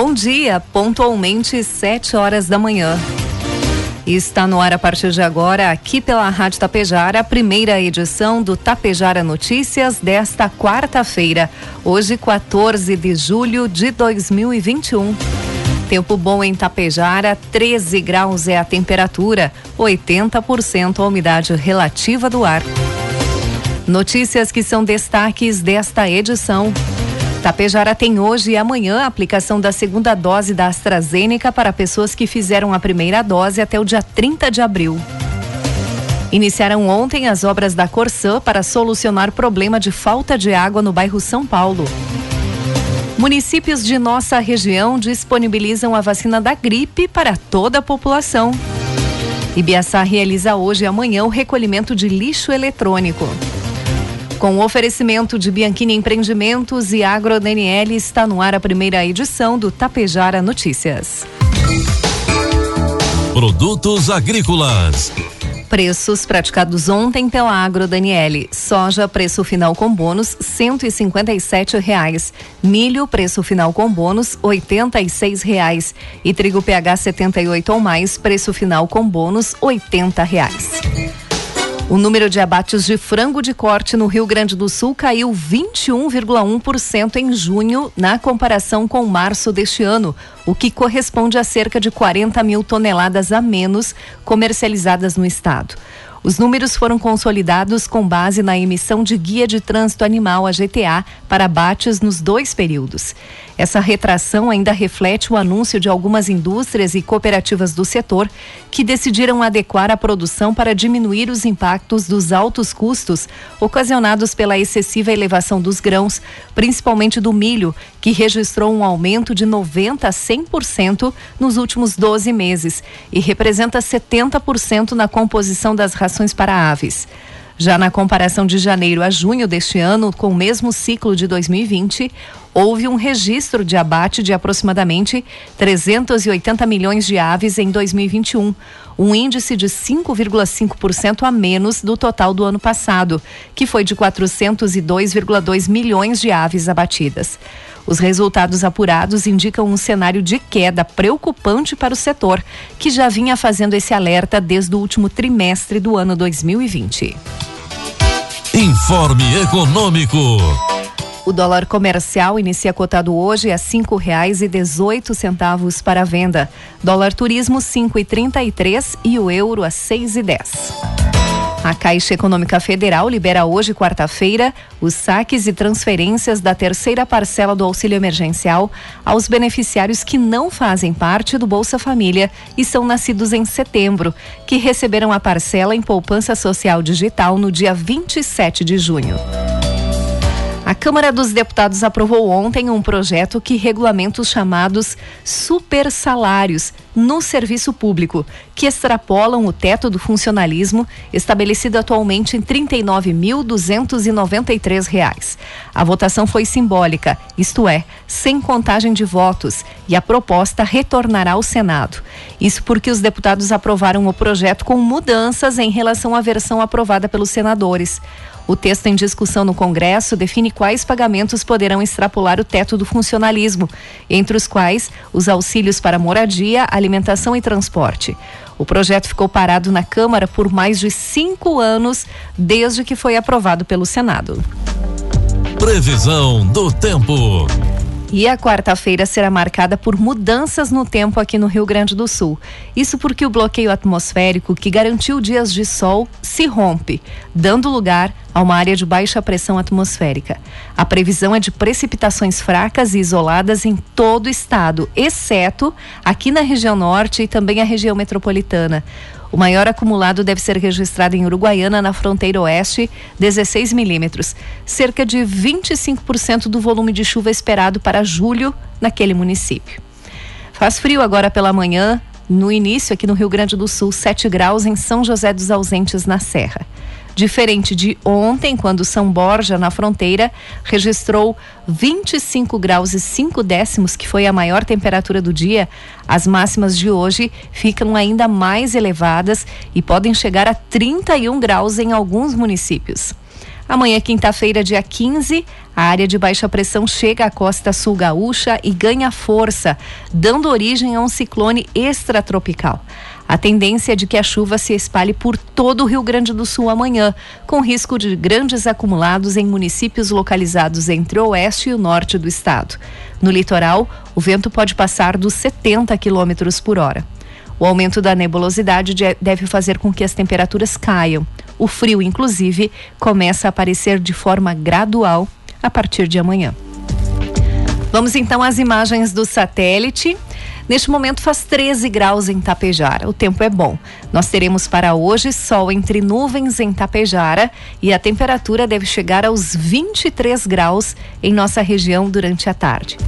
Bom dia, pontualmente 7 horas da manhã. Está no ar a partir de agora, aqui pela Rádio Tapejara, a primeira edição do Tapejara Notícias desta quarta-feira, hoje 14 de julho de 2021. Tempo bom em Tapejara, 13 graus é a temperatura, 80% a umidade relativa do ar. Notícias que são destaques desta edição. Tapejara tem hoje e amanhã a aplicação da segunda dose da AstraZeneca para pessoas que fizeram a primeira dose até o dia 30 de abril. Iniciaram ontem as obras da Corsã para solucionar problema de falta de água no bairro São Paulo. Municípios de nossa região disponibilizam a vacina da gripe para toda a população. Ibiaçá realiza hoje e amanhã o recolhimento de lixo eletrônico. Com o oferecimento de Bianchini Empreendimentos e AgroDNL, está no ar a primeira edição do Tapejara Notícias. Produtos agrícolas. Preços praticados ontem pela Agro Daniele. Soja, preço final com bônus, cento e reais. Milho, preço final com bônus, oitenta e reais. E trigo PH 78 ou mais, preço final com bônus, oitenta reais. O número de abates de frango de corte no Rio Grande do Sul caiu 21,1% em junho, na comparação com março deste ano, o que corresponde a cerca de 40 mil toneladas a menos comercializadas no estado. Os números foram consolidados com base na emissão de Guia de Trânsito Animal, a GTA, para abates nos dois períodos. Essa retração ainda reflete o anúncio de algumas indústrias e cooperativas do setor que decidiram adequar a produção para diminuir os impactos dos altos custos ocasionados pela excessiva elevação dos grãos, principalmente do milho, que registrou um aumento de 90 a 100% nos últimos 12 meses e representa 70% na composição das rações para aves. Já na comparação de janeiro a junho deste ano, com o mesmo ciclo de 2020, houve um registro de abate de aproximadamente 380 milhões de aves em 2021, um índice de 5,5% a menos do total do ano passado, que foi de 402,2 milhões de aves abatidas. Os resultados apurados indicam um cenário de queda preocupante para o setor, que já vinha fazendo esse alerta desde o último trimestre do ano 2020. Informe Econômico. O dólar comercial inicia cotado hoje a cinco reais e dezoito centavos para venda. Dólar turismo cinco e trinta e três e o euro a seis e dez. A Caixa Econômica Federal libera hoje, quarta-feira, os saques e transferências da terceira parcela do auxílio emergencial aos beneficiários que não fazem parte do Bolsa Família e são nascidos em setembro, que receberam a parcela em poupança social digital no dia 27 de junho. A Câmara dos Deputados aprovou ontem um projeto que regulamenta os chamados supersalários no serviço público, que extrapolam o teto do funcionalismo estabelecido atualmente em R$ 39.293. A votação foi simbólica, isto é, sem contagem de votos, e a proposta retornará ao Senado. Isso porque os deputados aprovaram o projeto com mudanças em relação à versão aprovada pelos senadores. O texto em discussão no Congresso define quais pagamentos poderão extrapolar o teto do funcionalismo, entre os quais os auxílios para moradia, alimentação e transporte. O projeto ficou parado na Câmara por mais de cinco anos, desde que foi aprovado pelo Senado. Previsão do tempo. E a quarta-feira será marcada por mudanças no tempo aqui no Rio Grande do Sul. Isso porque o bloqueio atmosférico que garantiu dias de sol se rompe, dando lugar a uma área de baixa pressão atmosférica. A previsão é de precipitações fracas e isoladas em todo o estado, exceto aqui na região norte e também a região metropolitana. O maior acumulado deve ser registrado em Uruguaiana, na fronteira oeste, 16 milímetros, cerca de 25% do volume de chuva esperado para julho naquele município. Faz frio agora pela manhã, no início aqui no Rio Grande do Sul, 7 graus em São José dos Ausentes, na Serra. Diferente de ontem, quando São Borja, na fronteira, registrou 25 graus e 5 décimos, que foi a maior temperatura do dia, as máximas de hoje ficam ainda mais elevadas e podem chegar a 31 graus em alguns municípios. Amanhã, quinta-feira, dia 15, a área de baixa pressão chega à costa sul gaúcha e ganha força, dando origem a um ciclone extratropical. A tendência é de que a chuva se espalhe por todo o Rio Grande do Sul amanhã, com risco de grandes acumulados em municípios localizados entre o oeste e o norte do estado. No litoral, o vento pode passar dos 70 km por hora. O aumento da nebulosidade deve fazer com que as temperaturas caiam. O frio, inclusive, começa a aparecer de forma gradual a partir de amanhã. Vamos então às imagens do satélite. Neste momento faz 13 graus em Tapejara. O tempo é bom. Nós teremos para hoje sol entre nuvens em Tapejara e a temperatura deve chegar aos 23 graus em nossa região durante a tarde.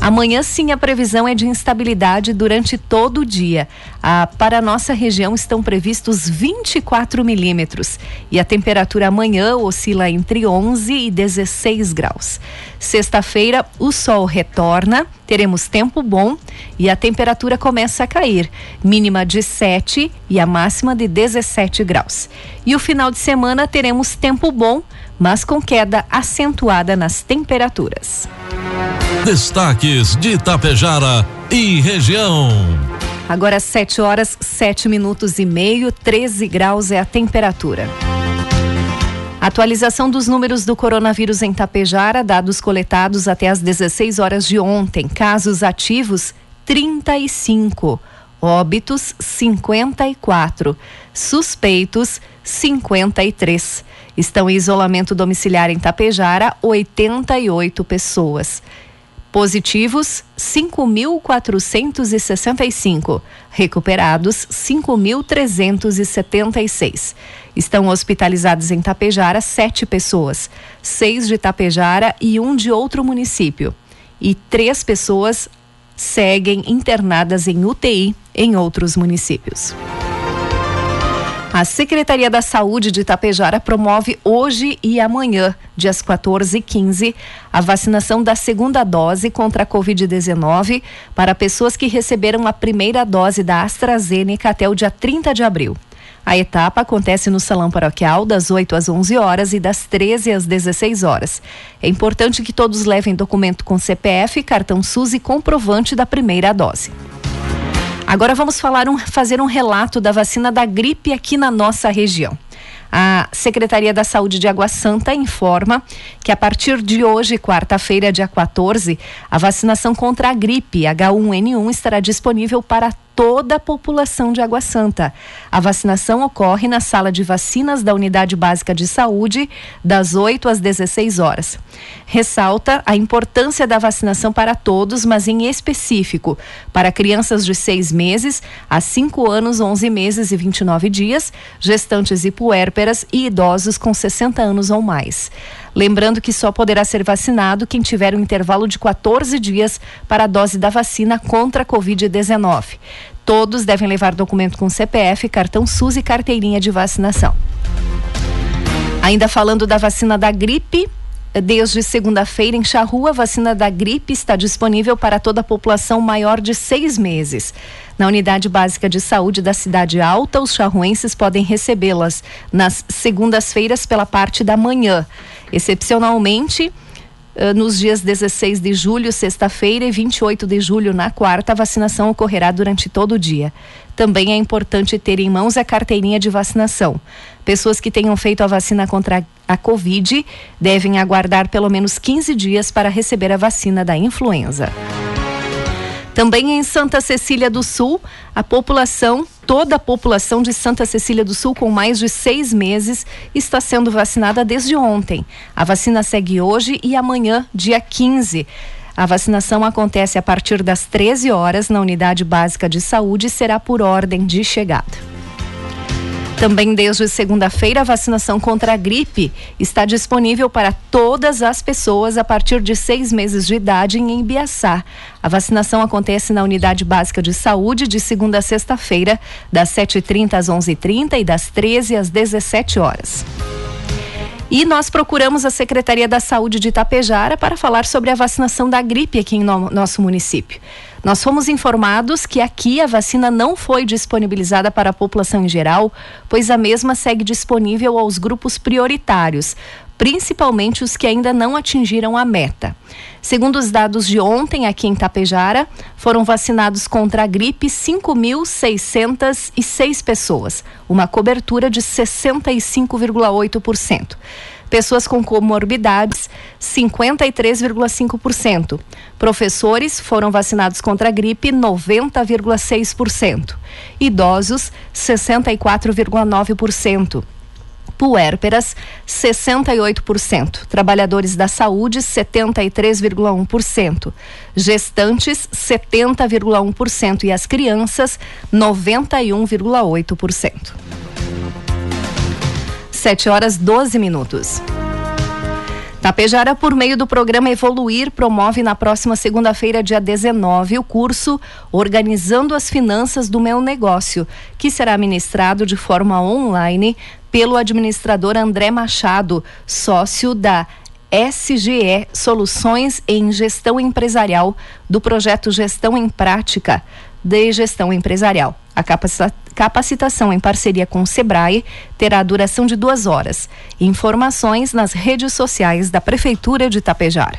Amanhã sim a previsão é de instabilidade durante todo o dia. Ah, para a nossa região estão previstos 24 milímetros e a temperatura amanhã oscila entre 11 e 16 graus. Sexta-feira o sol retorna, teremos tempo bom e a temperatura começa a cair, mínima de 7 e a máxima de 17 graus. E o final de semana teremos tempo bom, mas com queda acentuada nas temperaturas. Destaques de Itapejara e região. Agora 7 horas, 7 minutos e meio, 13 graus é a temperatura. Atualização dos números do coronavírus em Tapejara, dados coletados até as 16 horas de ontem. Casos ativos, 35. Óbitos, 54. Suspeitos, 53. Estão em isolamento domiciliar em Tapejara, 88 pessoas. Positivos, 5.465. Recuperados, 5.376. Estão hospitalizados em Tapejara sete pessoas, seis de Tapejara e um de outro município. E três pessoas seguem internadas em UTI em outros municípios. A Secretaria da Saúde de Itapejara promove hoje e amanhã, dias 14 e 15, a vacinação da segunda dose contra a Covid-19 para pessoas que receberam a primeira dose da AstraZeneca até o dia 30 de abril. A etapa acontece no Salão Paroquial das 8 às 11 horas e das 13 às 16 horas. É importante que todos levem documento com CPF, cartão SUS e comprovante da primeira dose. Agora vamos falar um, fazer um relato da vacina da gripe aqui na nossa região. A Secretaria da Saúde de Água Santa informa que a partir de hoje, quarta-feira, dia 14, a vacinação contra a gripe H1N1 estará disponível para toda a população de Água Santa. A vacinação ocorre na sala de vacinas da Unidade Básica de Saúde, das 8 às 16 horas. Ressalta a importância da vacinação para todos, mas em específico para crianças de 6 meses a 5 anos, 11 meses e 29 dias, gestantes e puérperas e idosos com 60 anos ou mais. Lembrando que só poderá ser vacinado quem tiver um intervalo de 14 dias para a dose da vacina contra a Covid-19. Todos devem levar documento com CPF, cartão SUS e carteirinha de vacinação. Ainda falando da vacina da gripe, Desde segunda-feira, em Charrua, a vacina da gripe está disponível para toda a população maior de seis meses. Na unidade básica de saúde da Cidade Alta, os charruenses podem recebê-las nas segundas-feiras pela parte da manhã. Excepcionalmente, eh, nos dias 16 de julho, sexta-feira, e 28 de julho, na quarta, a vacinação ocorrerá durante todo o dia. Também é importante ter em mãos a carteirinha de vacinação. Pessoas que tenham feito a vacina contra a Covid devem aguardar pelo menos 15 dias para receber a vacina da influenza. Também em Santa Cecília do Sul, a população, toda a população de Santa Cecília do Sul com mais de seis meses está sendo vacinada desde ontem. A vacina segue hoje e amanhã, dia 15. A vacinação acontece a partir das 13 horas na unidade básica de saúde e será por ordem de chegada. Também desde segunda-feira, a vacinação contra a gripe está disponível para todas as pessoas a partir de seis meses de idade em Ibiaçá. A vacinação acontece na Unidade Básica de Saúde de segunda a sexta-feira, das 7h30 às 11h30 e das 13 às 17 horas. E nós procuramos a Secretaria da Saúde de Itapejara para falar sobre a vacinação da gripe aqui em no nosso município. Nós fomos informados que aqui a vacina não foi disponibilizada para a população em geral, pois a mesma segue disponível aos grupos prioritários, principalmente os que ainda não atingiram a meta. Segundo os dados de ontem, aqui em Tapejara, foram vacinados contra a gripe 5.606 pessoas, uma cobertura de 65,8%. Pessoas com comorbidades, 53,5%. Professores foram vacinados contra a gripe, 90,6%. Idosos, 64,9% puérperas, 68%, trabalhadores da saúde, 73,1%, gestantes, 70,1% e as crianças, 91,8%. 7 horas 12 minutos. Tapejara, por meio do programa Evoluir, promove na próxima segunda-feira, dia 19, o curso Organizando as Finanças do Meu Negócio, que será ministrado de forma online pelo administrador André Machado, sócio da SGE Soluções em Gestão Empresarial do projeto Gestão em Prática de Gestão Empresarial. A capacitação em parceria com o Sebrae terá duração de duas horas. Informações nas redes sociais da Prefeitura de Itapejara.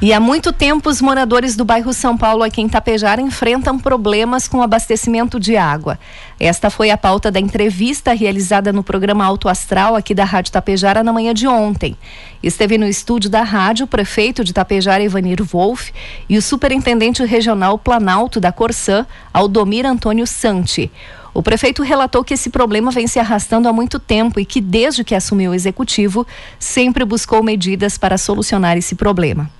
E há muito tempo os moradores do bairro São Paulo aqui em Tapejara enfrentam problemas com o abastecimento de água. Esta foi a pauta da entrevista realizada no programa Alto Astral aqui da Rádio Tapejara na manhã de ontem. Esteve no estúdio da rádio o prefeito de Tapejara Ivanir Wolff e o superintendente regional Planalto da Corsã, Aldomir Antônio Santi. O prefeito relatou que esse problema vem se arrastando há muito tempo e que, desde que assumiu o executivo, sempre buscou medidas para solucionar esse problema.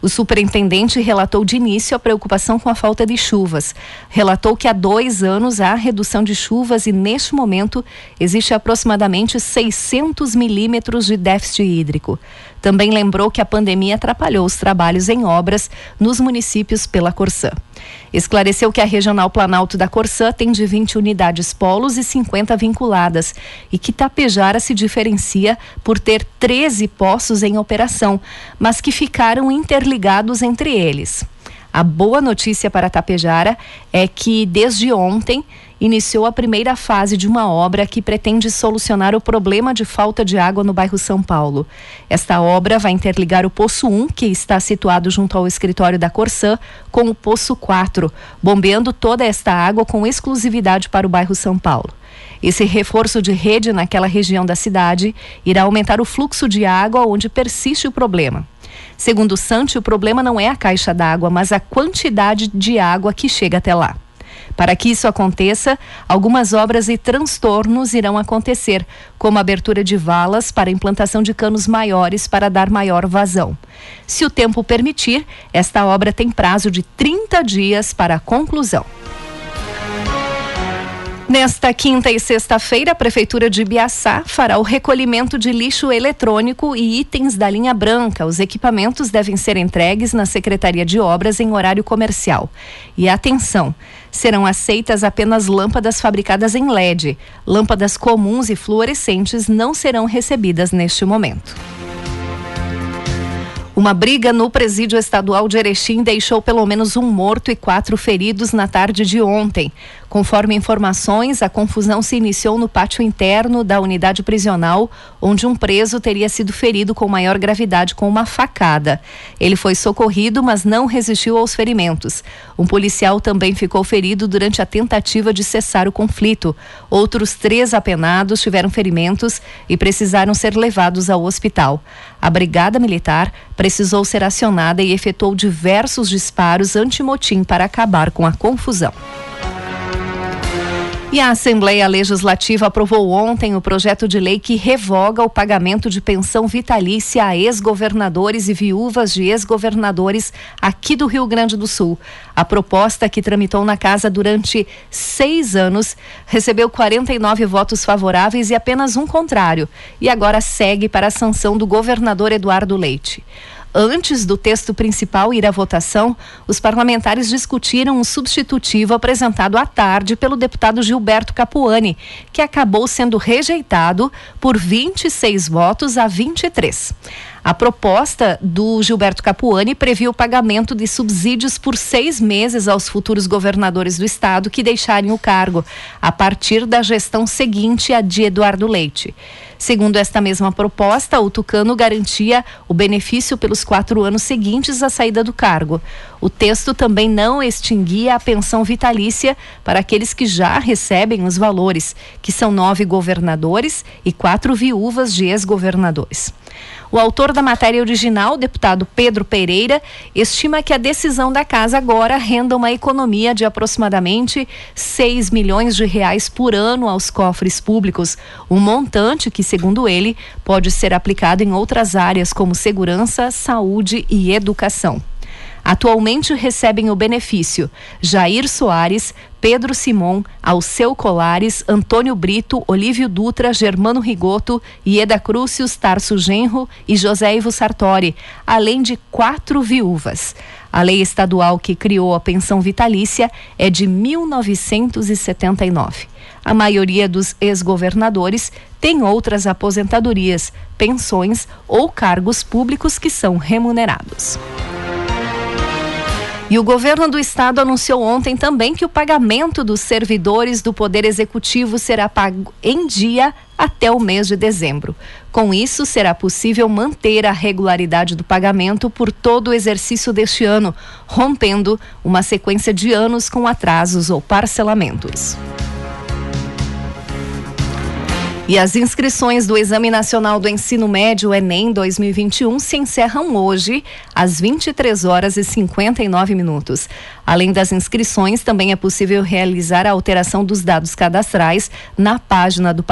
O superintendente relatou de início a preocupação com a falta de chuvas. Relatou que há dois anos há redução de chuvas e, neste momento, existe aproximadamente 600 milímetros de déficit hídrico. Também lembrou que a pandemia atrapalhou os trabalhos em obras nos municípios pela Corsã. Esclareceu que a Regional Planalto da Corsã tem de 20 unidades polos e 50 vinculadas e que Tapejara se diferencia por ter 13 poços em operação, mas que ficaram interligados entre eles. A boa notícia para Tapejara é que desde ontem iniciou a primeira fase de uma obra que pretende solucionar o problema de falta de água no bairro São Paulo. Esta obra vai interligar o Poço 1, que está situado junto ao escritório da Corsã, com o Poço 4, bombeando toda esta água com exclusividade para o bairro São Paulo. Esse reforço de rede naquela região da cidade irá aumentar o fluxo de água onde persiste o problema. Segundo o Sante, o problema não é a caixa d'água, mas a quantidade de água que chega até lá. Para que isso aconteça, algumas obras e transtornos irão acontecer, como a abertura de valas para implantação de canos maiores para dar maior vazão. Se o tempo permitir, esta obra tem prazo de 30 dias para a conclusão. Nesta quinta e sexta-feira, a Prefeitura de Biaçá fará o recolhimento de lixo eletrônico e itens da linha branca. Os equipamentos devem ser entregues na Secretaria de Obras em horário comercial. E atenção, serão aceitas apenas lâmpadas fabricadas em LED. Lâmpadas comuns e fluorescentes não serão recebidas neste momento. Uma briga no presídio estadual de Erechim deixou pelo menos um morto e quatro feridos na tarde de ontem. Conforme informações, a confusão se iniciou no pátio interno da unidade prisional, onde um preso teria sido ferido com maior gravidade com uma facada. Ele foi socorrido, mas não resistiu aos ferimentos. Um policial também ficou ferido durante a tentativa de cessar o conflito. Outros três apenados tiveram ferimentos e precisaram ser levados ao hospital. A Brigada Militar precisou ser acionada e efetuou diversos disparos antimotim para acabar com a confusão. E a Assembleia Legislativa aprovou ontem o projeto de lei que revoga o pagamento de pensão vitalícia a ex-governadores e viúvas de ex-governadores aqui do Rio Grande do Sul. A proposta, que tramitou na casa durante seis anos, recebeu 49 votos favoráveis e apenas um contrário, e agora segue para a sanção do governador Eduardo Leite. Antes do texto principal ir à votação, os parlamentares discutiram um substitutivo apresentado à tarde pelo deputado Gilberto Capuani, que acabou sendo rejeitado por 26 votos a 23. A proposta do Gilberto Capuani previa o pagamento de subsídios por seis meses aos futuros governadores do estado que deixarem o cargo, a partir da gestão seguinte à de Eduardo Leite. Segundo esta mesma proposta, o Tucano garantia o benefício pelos quatro anos seguintes à saída do cargo. O texto também não extinguia a pensão vitalícia para aqueles que já recebem os valores, que são nove governadores e quatro viúvas de ex-governadores. O autor da matéria original, deputado Pedro Pereira, estima que a decisão da casa agora renda uma economia de aproximadamente 6 milhões de reais por ano aos cofres públicos, um montante que, segundo ele, pode ser aplicado em outras áreas como segurança, saúde e educação. Atualmente recebem o benefício Jair Soares, Pedro Simon, Alceu Colares, Antônio Brito, Olívio Dutra, Germano Rigoto, Ieda Crucius, Tarso Genro e José Ivo Sartori, além de quatro viúvas. A lei estadual que criou a pensão vitalícia é de 1979. A maioria dos ex-governadores tem outras aposentadorias, pensões ou cargos públicos que são remunerados. E o governo do estado anunciou ontem também que o pagamento dos servidores do Poder Executivo será pago em dia até o mês de dezembro. Com isso, será possível manter a regularidade do pagamento por todo o exercício deste ano, rompendo uma sequência de anos com atrasos ou parcelamentos. E as inscrições do Exame Nacional do Ensino Médio Enem 2021 se encerram hoje às 23 horas e 59 minutos. Além das inscrições, também é possível realizar a alteração dos dados cadastrais na página do,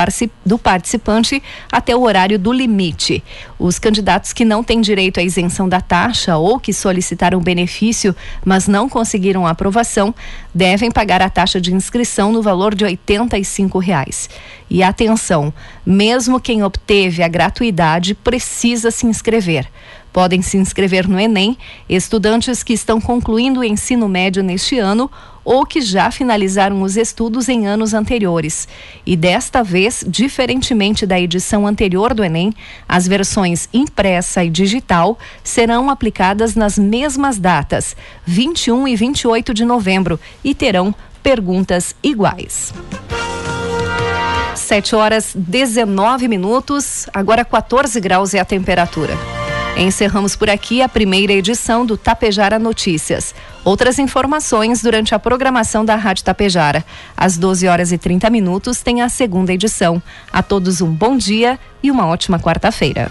do participante até o horário do limite. Os candidatos que não têm direito à isenção da taxa ou que solicitaram benefício, mas não conseguiram aprovação, devem pagar a taxa de inscrição no valor de 85 reais. E atenção, mesmo quem obteve a gratuidade precisa se inscrever. Podem se inscrever no Enem estudantes que estão concluindo o ensino médio neste ano ou que já finalizaram os estudos em anos anteriores. E desta vez, diferentemente da edição anterior do Enem, as versões impressa e digital serão aplicadas nas mesmas datas, 21 e 28 de novembro, e terão perguntas iguais. 7 horas 19 minutos, agora 14 graus é a temperatura. Encerramos por aqui a primeira edição do Tapejara Notícias. Outras informações durante a programação da Rádio Tapejara. Às 12 horas e 30 minutos tem a segunda edição. A todos um bom dia e uma ótima quarta-feira.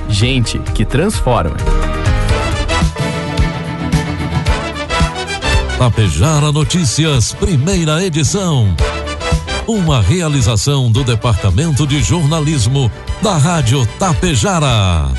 Gente que transforma. Tapejara Notícias, primeira edição. Uma realização do Departamento de Jornalismo da Rádio Tapejara.